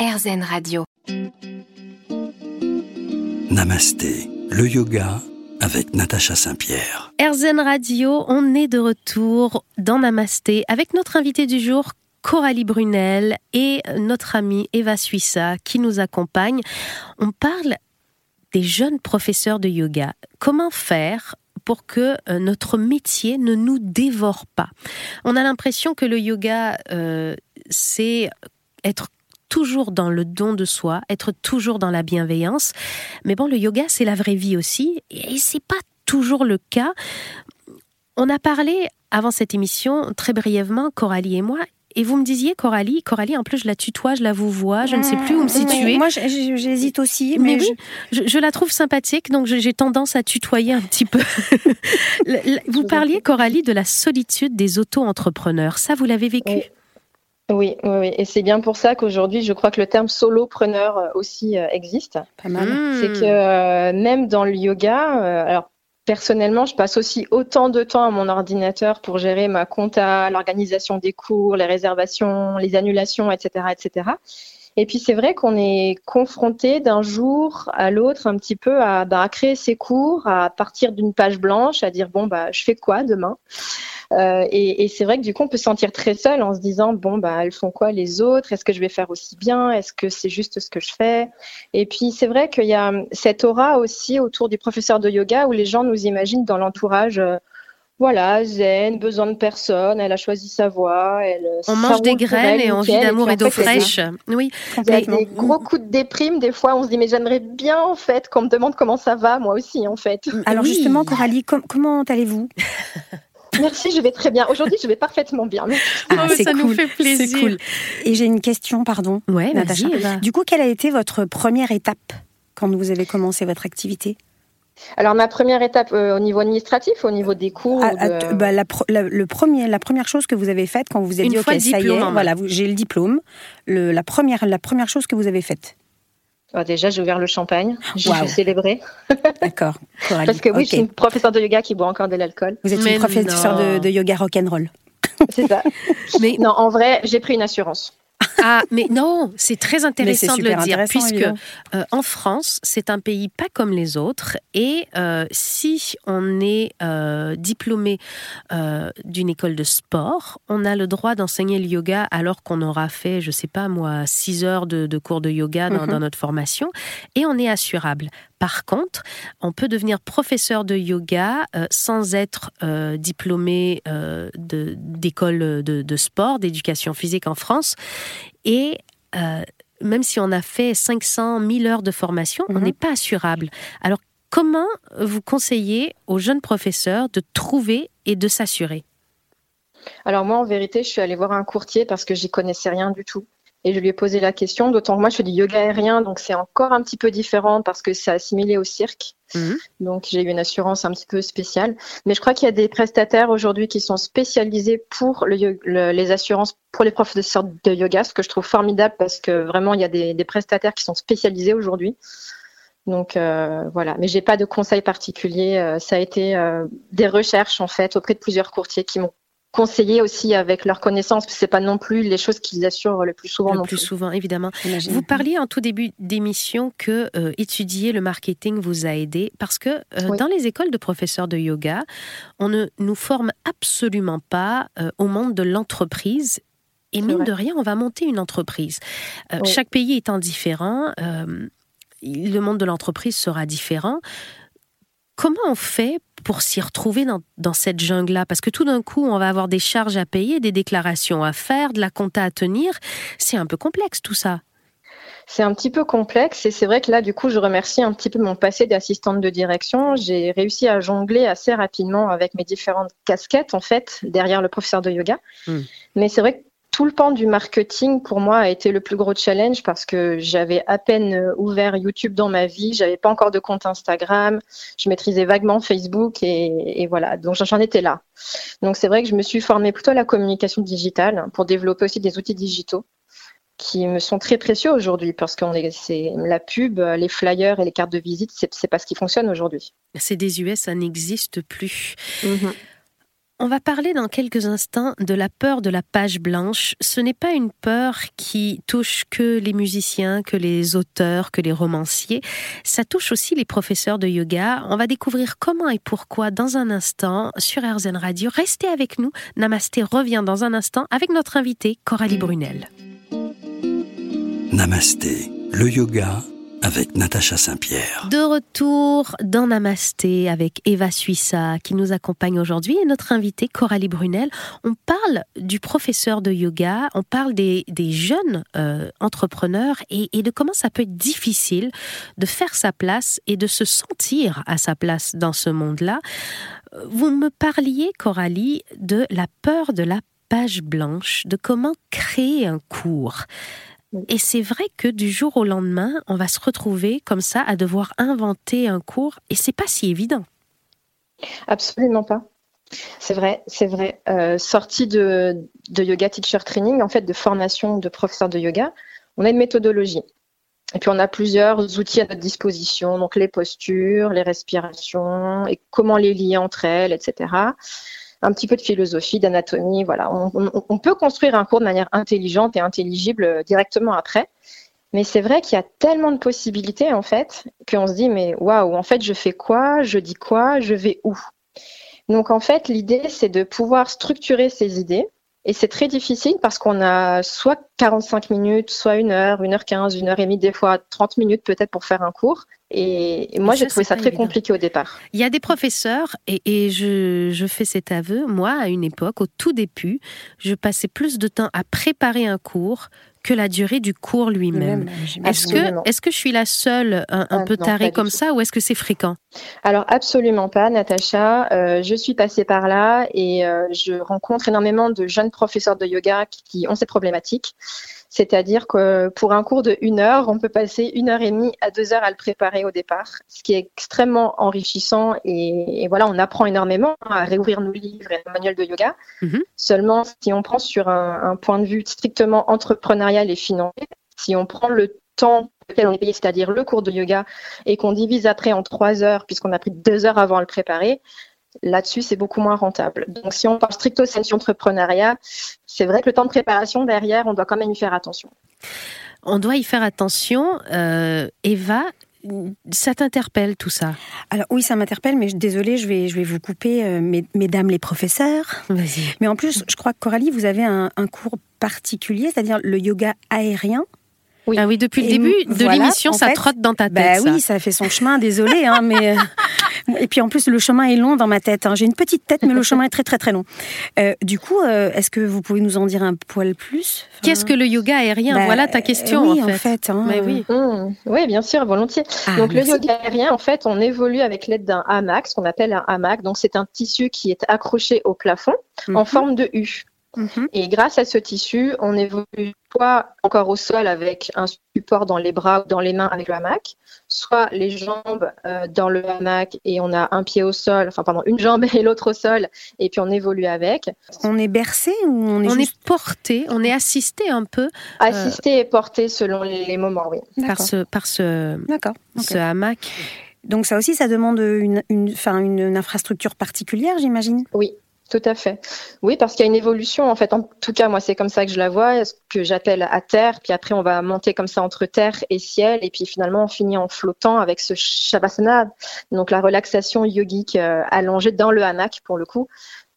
RZN Radio. Namasté, le yoga avec Natacha Saint-Pierre. RZN Radio, on est de retour dans Namasté avec notre invité du jour, Coralie Brunel et notre amie Eva Suissa qui nous accompagne. On parle des jeunes professeurs de yoga. Comment faire pour que euh, notre métier ne nous dévore pas? On a l'impression que le yoga, euh, c'est être toujours dans le don de soi, être toujours dans la bienveillance. Mais bon, le yoga, c'est la vraie vie aussi, et c'est pas toujours le cas. On a parlé avant cette émission, très brièvement, Coralie et moi, et vous me disiez, Coralie, Coralie, en plus, je la tutoie, je la vous vois, je ne sais plus où me situer. Moi, j'hésite aussi. Mais, oui, je, la trouve sympathique, donc j'ai tendance à tutoyer un petit peu. vous parliez, Coralie, de la solitude des auto-entrepreneurs. Ça, vous l'avez vécu? Oui, oui, et c'est bien pour ça qu'aujourd'hui, je crois que le terme solopreneur euh, aussi euh, existe. Pas mal. C'est que euh, même dans le yoga, alors personnellement, je passe aussi autant de temps à mon ordinateur pour gérer ma compta, l'organisation des cours, les réservations, les annulations, etc., etc. Et puis c'est vrai qu'on est confronté d'un jour à l'autre un petit peu à, bah, à créer ses cours, à partir d'une page blanche, à dire bon bah je fais quoi demain? Euh, et, et c'est vrai que du coup, on peut se sentir très seul en se disant bon bah elles font quoi les autres? Est-ce que je vais faire aussi bien? Est-ce que c'est juste ce que je fais? Et puis c'est vrai qu'il y a cette aura aussi autour du professeur de yoga où les gens nous imaginent dans l'entourage. Euh, voilà, zen, besoin de personne, elle a choisi sa voie. Elle, on mange des graines et on vit d'amour et, d'eau fraîche. Oui. Il y a des gros coups de déprime, des fois on se dit mais j'aimerais bien en fait qu'on me demande comment ça va, moi aussi en fait. Alors justement Coralie, comment allez-vous? Merci, je vais très bien. Aujourd'hui, je vais parfaitement bien. Ah, oh, ça nous fait plaisir. Cool. Et j'ai une question, pardon, ouais, Natacha. Du coup, quelle a été votre première étape quand vous avez commencé votre activité? Alors ma première étape euh, au niveau administratif, au niveau des cours. Ah, ah, bah, la, le premier, la première chose que vous avez faite quand vous êtes dit ok ça y est, voilà, j'ai le diplôme. Le, la première, la première chose que vous avez faite. Oh, déjà, j'ai ouvert le champagne. J'ai célébré. D'accord. Parce que oui, je suis une professeure de yoga qui boit encore de l'alcool. Vous êtes une professeure de, de, yoga rock'n'roll. C'est ça. Mais non, en vrai, j'ai pris une assurance. Ah, mais non, c'est très intéressant de le dire, puisque euh, en France, c'est un pays pas comme les autres, et euh, si on est euh, diplômé d'une école de sport, on a le droit d'enseigner le yoga alors qu'on aura fait, je sais pas moi, six heures de, cours de yoga dans, mhm. dans notre formation, et on est assurable. Par contre, on peut devenir professeur de yoga sans être diplômé d'école de, de, sport, d'éducation physique en France. Et euh, même si on a fait 500 000 heures de formation, on mhm. n'est pas assurable. Alors, comment vous conseillez aux jeunes professeurs de trouver et de s'assurer? Alors moi, en vérité, je suis allée voir un courtier parce que j'y connaissais rien du tout. Et je lui ai posé la question, d'autant que moi je fais du yoga aérien, donc c'est encore un petit peu différent parce que c'est assimilé au cirque. Mhm. Donc j'ai eu une assurance un petit peu spéciale. Mais je crois qu'il y a des prestataires aujourd'hui qui sont spécialisés pour les assurances pour les professeurs de yoga, ce que je trouve formidable parce que vraiment il y a des, prestataires qui sont spécialisés aujourd'hui. Donc euh, voilà, mais j'ai pas de conseils particuliers. Euh, ça a été euh, des recherches en fait auprès de plusieurs courtiers qui m'ont conseiller aussi avec leurs connaissances, c'est pas non plus les choses qu'ils assurent le plus souvent. Le plus, souvent, évidemment. Vous parliez en tout début d'émission que euh, étudier le marketing vous a aidé parce que euh, dans les écoles de professeurs de yoga, on ne nous forme absolument pas euh, au monde de l'entreprise. Et mine de rien, on va monter une entreprise. Chaque pays étant différent, le monde de l'entreprise sera différent. Comment on fait pour s'y retrouver dans, cette jungle-là? Parce que tout d'un coup, on va avoir des charges à payer, des déclarations à faire, de la compta à tenir. C'est un peu complexe tout ça. C'est un petit peu complexe et c'est vrai que là, du coup, je remercie un petit peu mon passé d'assistante de direction. J'ai réussi à jongler assez rapidement avec mes différentes casquettes, en fait, derrière le professeur de yoga. Hmm. Mais c'est vrai que tout le pan du marketing pour moi a été le plus gros challenge parce que j'avais à peine euh, ouvert YouTube dans ma vie, j'avais pas encore de compte Instagram, je maîtrisais vaguement Facebook et, voilà, donc j'en étais là. Donc c'est vrai que je me suis formée plutôt à la communication digitale pour développer aussi des outils digitaux qui me sont très précieux aujourd'hui parce que c'est la pub, les flyers et les cartes de visite, c'est pas ce qui fonctionne aujourd'hui. C'est des US, ça n'existe plus. Mm-hmm. On va parler dans quelques instants de la peur de la page blanche. Ce n'est pas une peur qui touche que les musiciens, que les auteurs, que les romanciers. Ça touche aussi les professeurs de yoga. On va découvrir comment et pourquoi dans un instant sur RZN Radio. Restez avec nous. Namasté revient dans un instant avec notre invitée Coralie Brunel. Namasté, le yoga avec Natacha Saint-Pierre. De retour dans Namasté avec Eva Suissa qui nous accompagne aujourd'hui et notre invitée Coralie Brunel. On parle du professeur de yoga, on parle des, jeunes euh, entrepreneurs et, de comment ça peut être difficile de faire sa place et de se sentir à sa place dans ce monde-là. Vous me parliez, Coralie, de la peur de la page blanche, de comment créer un cours. Et c'est vrai que du jour au lendemain, on va se retrouver comme ça à devoir inventer un cours et c'est pas si évident. Absolument pas. C'est vrai, c'est vrai. Euh, sortie de, yoga teacher training, en fait, de formation de professeur de yoga, on a une méthodologie. Et puis on a plusieurs outils à notre disposition, donc les postures, les respirations, et comment les lier entre elles, etc un petit peu de philosophie, d'anatomie. Voilà, on, peut construire un cours de manière intelligente et intelligible euh, directement après. Mais c'est vrai qu'il y a tellement de possibilités en fait qu'on se dit mais waouh, en fait je fais quoi, je dis quoi, je vais où? Donc en fait l'idée c'est de pouvoir structurer ces idées et c'est très difficile parce qu'on a soit 45 minutes, soit une heure, une heure 15, une heure et demie, des fois 30 minutes peut-être pour faire un cours. Et, moi, j'ai trouvé ça très compliqué au départ. Il y a des professeurs, et, je, je, fais cet aveu, moi, à une époque, au tout début, je passais plus de temps à préparer un cours que la durée du cours lui-même. Est-ce que, est que je suis la seule un, ah, peu tarée comme ça ou est-ce que c'est fréquent? Alors absolument pas, Natacha. Euh, je suis passée par là et euh, je rencontre énormément de jeunes professeurs de yoga qui ont cette problématique. C'est-à-dire que pour un cours de une heure, on peut passer une heure et demie à deux heures à le préparer au départ, ce qui est extrêmement enrichissant et, voilà, on apprend énormément à réouvrir nos livres et nos manuels de yoga. Mhm. Seulement, si on prend sur un, point de vue strictement entrepreneurial et financier, si on prend le temps auquel on est payé, c'est-à-dire le cours de yoga, et qu'on divise après en trois heures, puisqu'on a pris deux heures avant à le préparer, là-dessus, c'est beaucoup moins rentable. Donc, si on parle stricto sensu entrepreneuriat, c'est vrai que le temps de préparation derrière, on doit quand même y faire attention. On doit y faire attention. Euh, Eva, ça t'interpelle tout ça? Alors oui, ça m'interpelle, mais désolée, je vais, je vais vous couper, euh, mesdames les professeurs. Mais en plus, je crois que Coralie, vous avez un cours particulier, c'est-à-dire le yoga aérien. Oui. Ah oui, depuis le début de l'émission, ça trotte dans ta bah tête. Bah oui, ça fait son chemin, désolé, hein, mais euh, et puis en plus le chemin est long dans ma tête. Hein. J'ai une petite tête, mais le chemin est très très très long. Euh, du coup, euh, est-ce que vous pouvez nous en dire un poil plus Qu'est-ce que le yoga aérien bah, Voilà ta question oui, en fait. Hein, oui. Mmh. oui, bien sûr, volontiers. Ah, donc le yoga aérien, en fait, on évolue avec l'aide d'un hamac, ce qu'on appelle un hamac. Donc c'est un tissu qui est accroché au plafond en mhm. forme de U. Mhm. Et grâce à ce tissu, on évolue soit encore au sol avec un support dans les bras ou dans les mains avec le hamac, soit les jambes euh, dans le hamac et on a un pied au sol, enfin pardon, une jambe et l'autre au sol, et puis on évolue avec. On est bercé ou on est On est porté, on est assisté un peu. Euh, assisté et porté selon les, moments, oui. Par ce, par ce, ce hamac. Donc ça aussi, ça demande une, une, une infrastructure particulière, j'imagine? Oui, tout à fait. Oui, parce qu'il y a une évolution. En fait, en tout cas, moi, c'est comme ça que je la vois, ce que j'appelle à terre. Puis après, on va monter comme ça entre terre et ciel. Et puis finalement, on finit en flottant avec ce shavasana, donc la relaxation yogique euh, allongée dans le hamac pour le coup.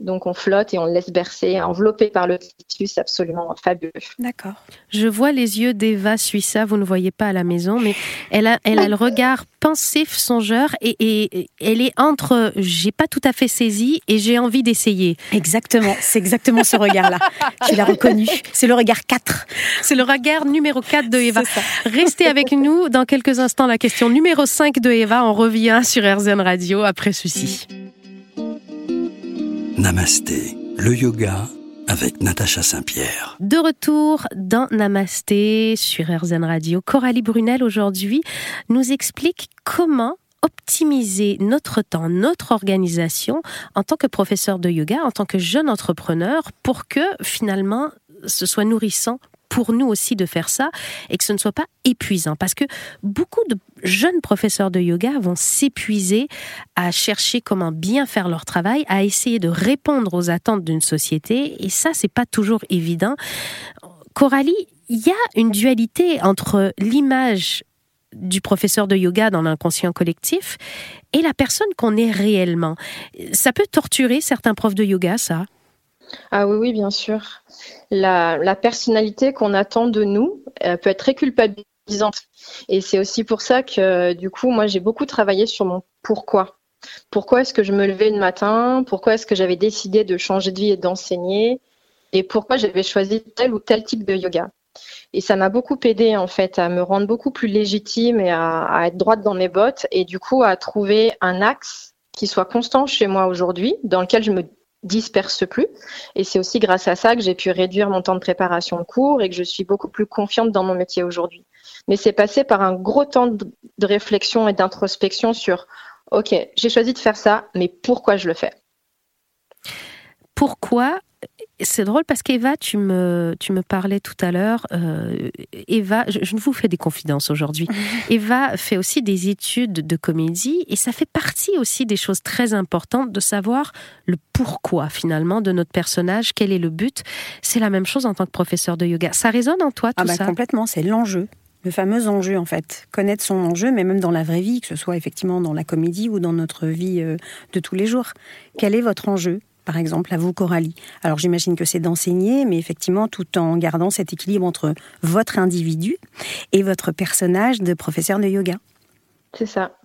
Donc on flotte et on laisse bercer, enveloppé par le tissu, c'est absolument fabuleux. D'accord. Je vois les yeux d'Eva Suissa, vous ne voyez pas à la maison, mais elle a, elle a le regard pensif, songeur, et, et elle est entre j'ai pas tout à fait saisi et j'ai envie d'essayer. Exactement, c'est exactement ce regard-là. tu l'as reconnu. C'est le regard 4. C'est le regard numéro 4 de Eva. Restez avec nous dans quelques instants. La question numéro 5 de Eva, on revient sur RZN Radio après ceci. Namasté, le yoga avec Natacha Saint-Pierre. De retour dans Namasté sur RZN Radio, Coralie Brunel aujourd'hui nous explique comment optimiser notre temps, notre organisation en tant que professeur de yoga, en tant que jeune entrepreneur, pour que finalement ce soit nourrissant pour nous aussi de faire ça et que ce ne soit pas épuisant. Parce que beaucoup de jeunes professeurs de yoga vont s'épuiser à chercher comment bien faire leur travail, à essayer de répondre aux attentes d'une société. Et ça, c'est pas toujours évident. Coralie, il y a une dualité entre l'image du professeur de yoga dans l'inconscient collectif et la personne qu'on est réellement. Ça peut torturer certains profs de yoga, ça? Ah oui, oui, bien sûr. La, personnalité qu'on attend de nous peut être très culpabilisante. Et c'est aussi pour ça que, du coup, moi, j'ai beaucoup travaillé sur mon pourquoi. Pourquoi est-ce que je me levais le matin? Pourquoi est-ce que j'avais décidé de changer de vie et d'enseigner? Et pourquoi j'avais choisi tel ou tel type de yoga? Et ça m'a beaucoup aidé en fait à me rendre beaucoup plus légitime et à, être droite dans mes bottes et du coup à trouver un axe qui soit constant chez moi aujourd'hui, dans lequel je me disperse plus. Et c'est aussi grâce à ça que j'ai pu réduire mon temps de préparation de cours et que je suis beaucoup plus confiante dans mon métier aujourd'hui. Mais c'est passé par un gros temps de réflexion et d'introspection sur, OK, j'ai choisi de faire ça, mais pourquoi je le fais? Pourquoi c'est drôle parce qu'Eva, tu me, tu me parlais tout à l'heure. Euh, Eva, je, ne vous fais des confidences aujourd'hui. Eva fait aussi des études de comédie et ça fait partie aussi des choses très importantes de savoir le pourquoi finalement de notre personnage, quel est le but. C'est la même chose en tant que professeur de yoga. Ça résonne en toi tout ah bah, ça? Complètement, c'est l'enjeu. Le fameux enjeu, en fait. Connaître son enjeu, mais même dans la vraie vie, que ce soit effectivement dans la comédie ou dans notre vie euh, de tous les jours. Quel est votre enjeu? Par exemple, à vous, Coralie Alors j'imagine que c'est d'enseigner, mais effectivement, tout en gardant cet équilibre entre votre individu et votre personnage de professeur de yoga. C'est ça.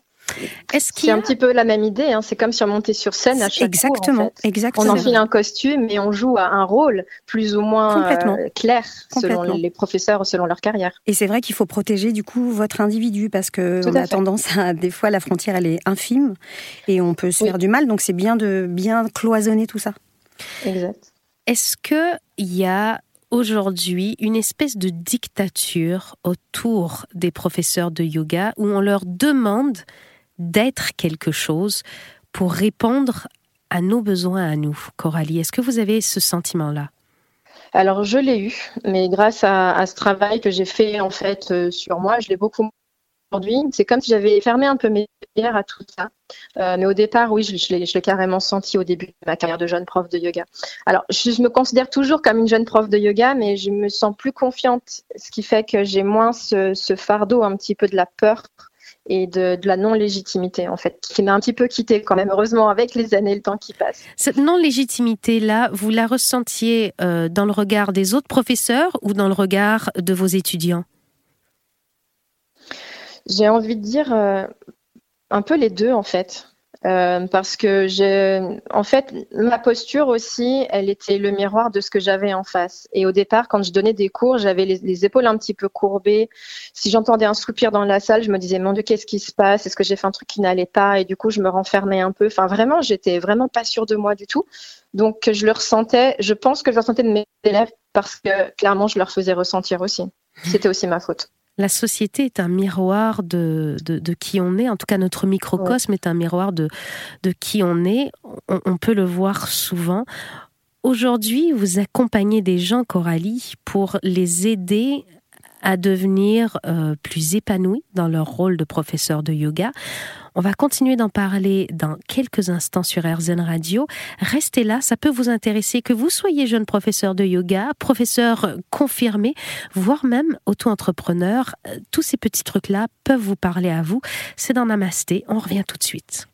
C'est un petit peu la même idée. Hein. C'est comme sur monter sur scène à chaque exactement, Exactement. On enfile un costume et on joue à un rôle plus ou moins euh, clair selon les professeurs, selon leur carrière. Et c'est vrai qu'il faut protéger du coup votre individu parce que on a tendance à des fois la frontière elle est infime et on peut se faire du mal. Donc c'est bien de bien cloisonner tout ça. Exact. Est-ce que il y a aujourd'hui une espèce de dictature autour des professeurs de yoga où on leur demande d'être quelque chose pour répondre à nos besoins à nous. Coralie, est-ce que vous avez ce sentiment-là? Alors je l'ai eu, mais grâce à, ce travail que j'ai fait en fait euh, sur moi, je l'ai beaucoup aujourd'hui. C'est comme si j'avais fermé un peu mes pierres à tout ça. Euh, mais au départ, oui, je, l'ai carrément senti au début de ma carrière de jeune prof de yoga. Alors, je, me considère toujours comme une jeune prof de yoga, mais je me sens plus confiante, ce qui fait que j'ai moins ce, ce, fardeau un petit peu de la peur et de, la non-légitimité, en fait, qui m'a un petit peu quittée quand même, heureusement, avec les années, le temps qui passe. Cette non-légitimité-là, vous la ressentiez euh, dans le regard des autres professeurs ou dans le regard de vos étudiants? J'ai envie de dire euh, un peu les deux, en fait. Euh, parce que j'ai, en fait, ma posture aussi, elle était le miroir de ce que j'avais en face. Et au départ, quand je donnais des cours, j'avais les, épaules un petit peu courbées. Si j'entendais un soupir dans la salle, je me disais, mon Dieu, qu'est-ce qui se passe? Est-ce que j'ai fait un truc qui n'allait pas? Et du coup, je me renfermais un peu. Enfin, vraiment, j'étais vraiment pas sûre de moi du tout. Donc, je le ressentais. Je pense que je le ressentais de mes élèves parce que clairement, je leur faisais ressentir aussi. C'était aussi ma faute. La société est un miroir de, de, qui on est, en tout cas notre microcosme est un miroir de, de qui on est. On, peut le voir souvent. Aujourd'hui, vous accompagnez des gens, Coralie, pour les aider à devenir euh, plus épanouis dans leur rôle de professeur de yoga. On va continuer d'en parler dans quelques instants sur RZN Radio. Restez là, ça peut vous intéresser que vous soyez jeune professeur de yoga, professeur confirmé, voire même auto-entrepreneur. Euh, tous ces petits trucs-là peuvent vous parler à vous. C'est dans Namasté. On revient tout de suite.